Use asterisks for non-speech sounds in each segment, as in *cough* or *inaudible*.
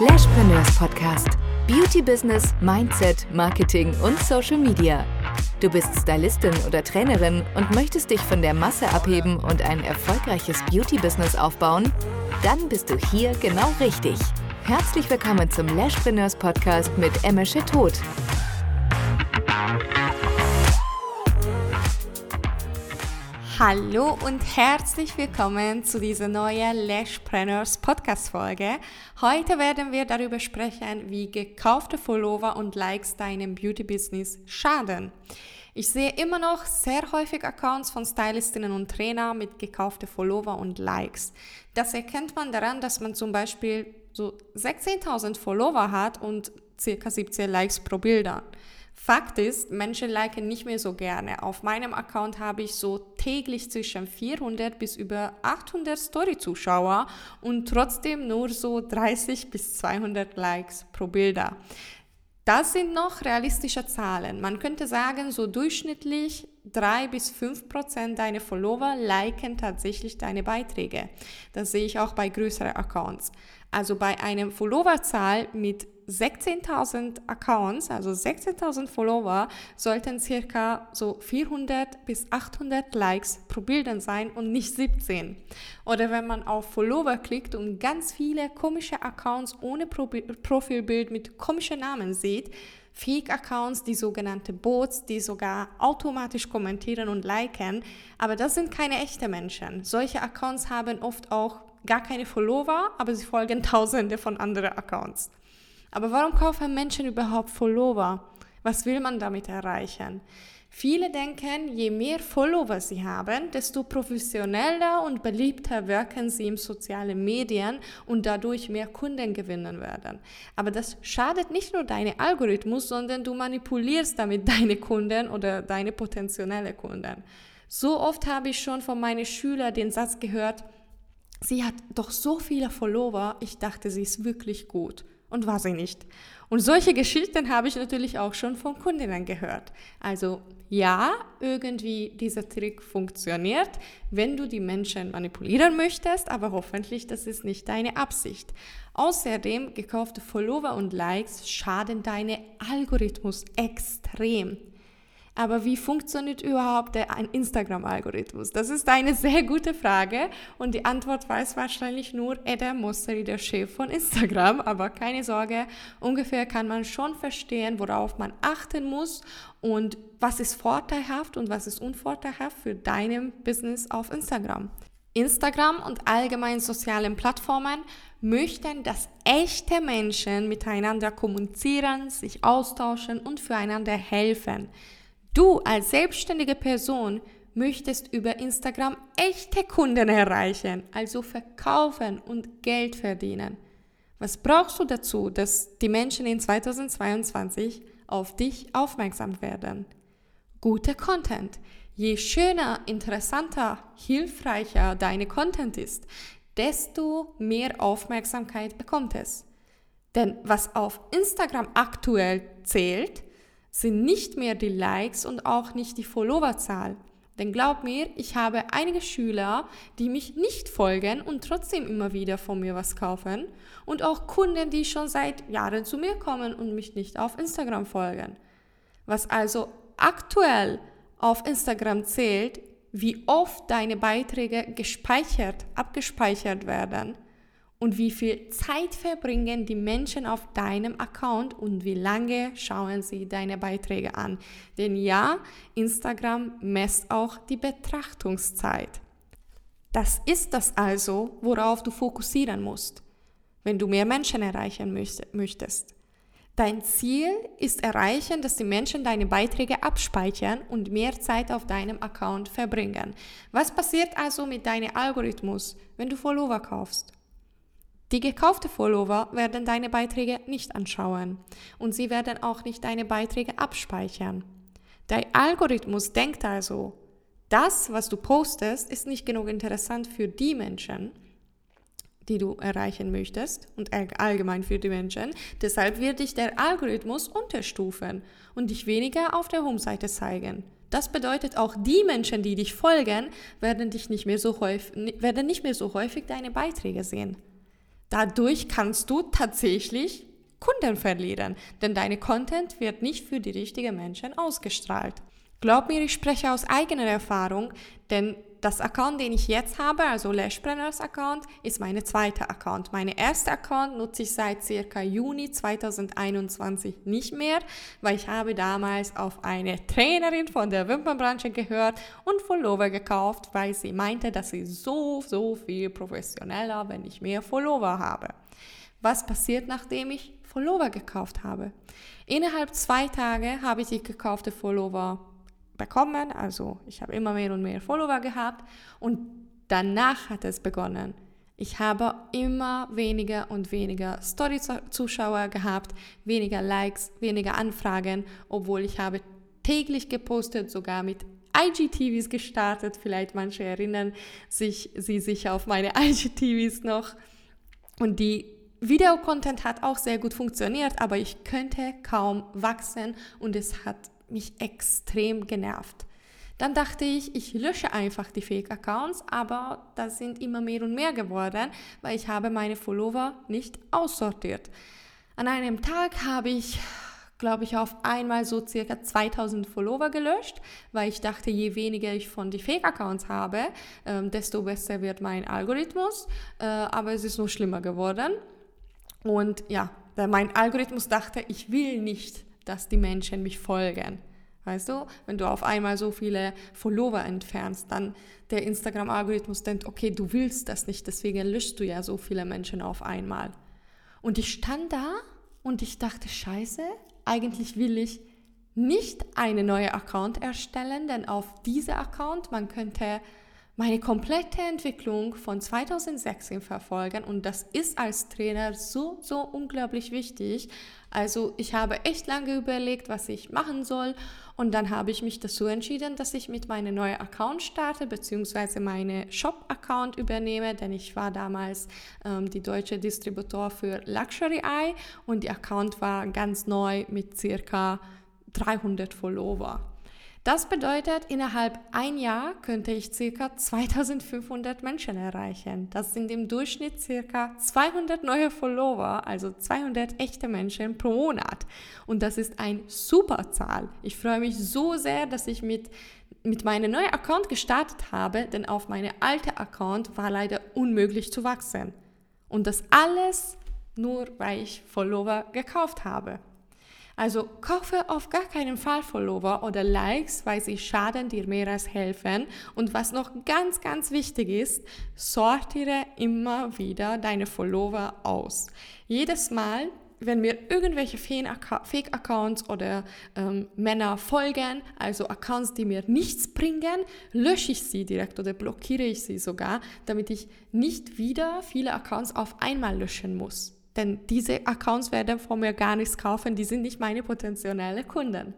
Lashpreneurs Podcast. Beauty Business, Mindset, Marketing und Social Media. Du bist Stylistin oder Trainerin und möchtest dich von der Masse abheben und ein erfolgreiches Beauty Business aufbauen? Dann bist du hier genau richtig. Herzlich willkommen zum Lashpreneurs Podcast mit Emmersche Tod. Hallo und herzlich willkommen zu dieser neuen Lashpreneurs Podcast Folge. Heute werden wir darüber sprechen, wie gekaufte Follower und Likes deinem Beauty Business schaden. Ich sehe immer noch sehr häufig Accounts von Stylistinnen und Trainer mit gekaufte Follower und Likes. Das erkennt man daran, dass man zum Beispiel so 16.000 Follower hat und circa 17 Likes pro Bilder. Fakt ist, Menschen liken nicht mehr so gerne. Auf meinem Account habe ich so täglich zwischen 400 bis über 800 Story-Zuschauer und trotzdem nur so 30 bis 200 Likes pro Bilder. Das sind noch realistische Zahlen. Man könnte sagen, so durchschnittlich 3 bis 5 Prozent deiner Follower liken tatsächlich deine Beiträge. Das sehe ich auch bei größeren Accounts. Also bei einem Followerzahl mit 16.000 Accounts, also 16.000 Follower, sollten circa so 400 bis 800 Likes pro Bildern sein und nicht 17. Oder wenn man auf Follower klickt und ganz viele komische Accounts ohne Pro Profilbild mit komischen Namen sieht, Fake-Accounts, die sogenannte Bots, die sogar automatisch kommentieren und liken, aber das sind keine echten Menschen. Solche Accounts haben oft auch gar keine Follower, aber sie folgen *laughs* tausende von anderen Accounts. Aber warum kaufen Menschen überhaupt Follower? Was will man damit erreichen? Viele denken, je mehr Follower sie haben, desto professioneller und beliebter wirken sie in sozialen Medien und dadurch mehr Kunden gewinnen werden. Aber das schadet nicht nur deinem Algorithmus, sondern du manipulierst damit deine Kunden oder deine potenzielle Kunden. So oft habe ich schon von meinen Schülern den Satz gehört, sie hat doch so viele Follower, ich dachte, sie ist wirklich gut und war sie nicht. Und solche Geschichten habe ich natürlich auch schon von Kundinnen gehört. Also ja, irgendwie dieser Trick funktioniert, wenn du die Menschen manipulieren möchtest, aber hoffentlich das ist nicht deine Absicht. Außerdem gekaufte Follower und Likes schaden deine Algorithmus extrem. Aber wie funktioniert überhaupt der Instagram-Algorithmus? Das ist eine sehr gute Frage und die Antwort weiß wahrscheinlich nur Adam Mosseri, der Chef von Instagram. Aber keine Sorge, ungefähr kann man schon verstehen, worauf man achten muss und was ist vorteilhaft und was ist unvorteilhaft für deinem Business auf Instagram. Instagram und allgemein sozialen Plattformen möchten, dass echte Menschen miteinander kommunizieren, sich austauschen und füreinander helfen. Du als selbstständige Person möchtest über Instagram echte Kunden erreichen, also verkaufen und Geld verdienen. Was brauchst du dazu, dass die Menschen in 2022 auf dich aufmerksam werden? Guter Content. Je schöner, interessanter, hilfreicher deine Content ist, desto mehr Aufmerksamkeit bekommt es. Denn was auf Instagram aktuell zählt, sind nicht mehr die Likes und auch nicht die Followerzahl. Denn glaub mir, ich habe einige Schüler, die mich nicht folgen und trotzdem immer wieder von mir was kaufen. Und auch Kunden, die schon seit Jahren zu mir kommen und mich nicht auf Instagram folgen. Was also aktuell auf Instagram zählt, wie oft deine Beiträge gespeichert, abgespeichert werden und wie viel Zeit verbringen die Menschen auf deinem Account und wie lange schauen sie deine Beiträge an. Denn ja, Instagram messt auch die Betrachtungszeit. Das ist das also, worauf du fokussieren musst, wenn du mehr Menschen erreichen möchtest. Dein Ziel ist erreichen, dass die Menschen deine Beiträge abspeichern und mehr Zeit auf deinem Account verbringen. Was passiert also mit deinem Algorithmus, wenn du Follower kaufst? Die gekaufte Follower werden deine Beiträge nicht anschauen und sie werden auch nicht deine Beiträge abspeichern. Dein Algorithmus denkt also, das, was du postest, ist nicht genug interessant für die Menschen, die du erreichen möchtest und allgemein für die Menschen. Deshalb wird dich der Algorithmus unterstufen und dich weniger auf der Homeseite zeigen. Das bedeutet auch die Menschen, die dich folgen, werden dich nicht mehr so häufig, werden nicht mehr so häufig deine Beiträge sehen. Dadurch kannst du tatsächlich Kunden verlieren, denn deine Content wird nicht für die richtigen Menschen ausgestrahlt. Glaub mir, ich spreche aus eigener Erfahrung, denn das Account, den ich jetzt habe, also Lashpreneurs Account, ist meine zweite Account. Meine erste Account nutze ich seit circa Juni 2021 nicht mehr, weil ich habe damals auf eine Trainerin von der Wimpernbranche gehört und Follower gekauft, weil sie meinte, dass sie so, so viel professioneller, wenn ich mehr Follower habe. Was passiert, nachdem ich Follower gekauft habe? Innerhalb zwei Tage habe ich die gekaufte Follower bekommen. Also ich habe immer mehr und mehr Follower gehabt und danach hat es begonnen. Ich habe immer weniger und weniger Story-Zuschauer gehabt, weniger Likes, weniger Anfragen, obwohl ich habe täglich gepostet, sogar mit IGTVs gestartet. Vielleicht manche erinnern sich, sie sich auf meine *laughs* IGTVs noch. Und die Videocontent hat auch sehr gut funktioniert, aber ich könnte kaum wachsen und es hat mich extrem genervt. Dann dachte ich, ich lösche einfach die Fake-Accounts, aber das sind immer mehr und mehr geworden, weil ich habe meine Follower nicht aussortiert. An einem Tag habe ich, glaube ich, auf einmal so circa 2000 Follower gelöscht, weil ich dachte, je weniger ich von den Fake-Accounts habe, ähm, desto besser wird mein Algorithmus. Äh, aber es ist nur schlimmer geworden. Und ja, mein Algorithmus dachte, ich will nicht dass die Menschen mich folgen. Weißt du, wenn du auf einmal so viele Follower entfernst, dann der Instagram-Algorithmus denkt, okay, du willst das nicht, deswegen löschst du ja so viele Menschen auf einmal. Und ich stand da und ich dachte, scheiße, eigentlich will ich nicht eine neue Account erstellen, denn auf diese Account, man könnte meine komplette Entwicklung von 2016 verfolgen und das ist als Trainer so, so unglaublich wichtig. Also ich habe echt lange überlegt, was ich machen soll und dann habe ich mich dazu entschieden, dass ich mit meinem neuen Account starte, beziehungsweise meine Shop-Account übernehme, denn ich war damals ähm, die deutsche Distributor für Luxury Eye und die Account war ganz neu mit circa 300 Follower. Das bedeutet, innerhalb ein Jahr könnte ich ca. 2500 Menschen erreichen. Das sind im Durchschnitt ca. 200 neue Follower, also 200 echte Menschen pro Monat. Und das ist eine super Zahl. Ich freue mich so sehr, dass ich mit mit meinem neuen Account gestartet habe, denn auf meinem alten Account war leider unmöglich zu wachsen. Und das alles nur, weil ich Follower gekauft habe. Also kaufe auf gar keinen Fall Follower oder Likes, weil sie schaden dir mehr als helfen. Und was noch ganz, ganz wichtig ist, sortiere immer wieder deine Follower aus. Jedes Mal, wenn mir irgendwelche Fake-Accounts oder ähm, Männer folgen, also Accounts, die mir nichts bringen, lösche ich sie direkt oder blockiere ich sie sogar, damit ich nicht wieder viele Accounts auf einmal löschen muss. Denn diese Accounts werden von mir gar nichts kaufen, die sind nicht meine potenziellen Kunden.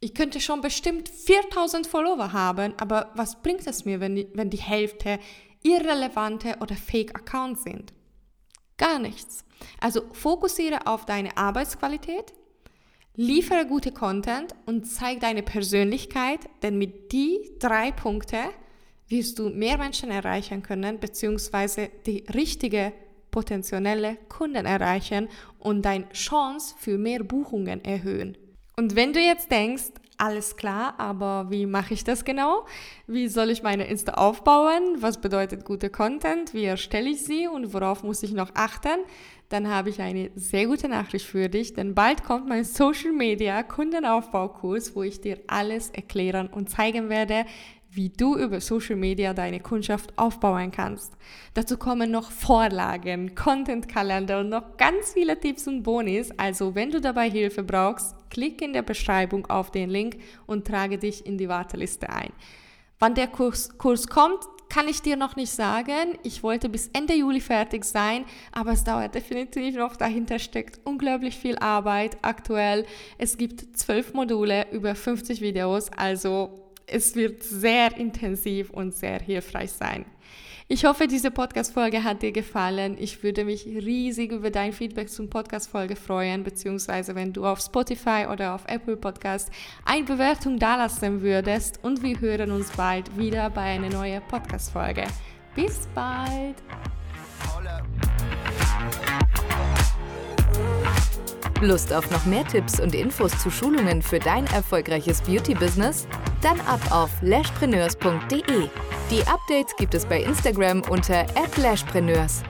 Ich könnte schon bestimmt 4000 Follower haben, aber was bringt es mir, wenn die, wenn die Hälfte irrelevante oder Fake-Accounts sind? Gar nichts. Also fokussiere auf deine Arbeitsqualität, liefere gute Content und zeig deine Persönlichkeit, denn mit die drei Punkte wirst du mehr Menschen erreichen können, beziehungsweise die richtige potenzielle Kunden erreichen und deine Chance für mehr Buchungen erhöhen. Und wenn du jetzt denkst, alles klar, aber wie mache ich das genau? Wie soll ich meine Insta aufbauen? Was bedeutet gute Content? Wie erstelle ich sie und worauf muss ich noch achten? Dann habe ich eine sehr gute Nachricht für dich, denn bald kommt mein Social Media Kundenaufbaukurs, wo ich dir alles erklären und zeigen werde, wie du über Social Media deine Kundschaft aufbauen kannst. Dazu kommen noch Vorlagen, Content-Kalender und noch ganz viele Tipps und Bonis. Also wenn du dabei Hilfe brauchst, klick in der Beschreibung auf den Link und trage dich in die Warteliste ein. Wann der Kurs, Kurs kommt, kann ich dir noch nicht sagen. Ich wollte bis Ende Juli fertig sein, aber es dauert definitiv noch. Dahinter steckt unglaublich viel Arbeit aktuell. Es gibt zwölf Module, über 50 Videos, also es wird sehr intensiv und sehr hilfreich sein. Ich hoffe, diese Podcast-Folge hat dir gefallen. Ich würde mich riesig über dein Feedback zum Podcast-Folge freuen, beziehungsweise wenn du auf Spotify oder auf Apple Podcast eine Bewertung dalassen würdest. Und wir hören uns bald wieder bei einer neuen Podcast-Folge. Bis bald! Lust auf noch mehr Tipps und Infos zu Schulungen für dein erfolgreiches Beauty-Business? Dann ab auf lashpreneurs.de. Die Updates gibt es bei Instagram unter @lashpreneurs.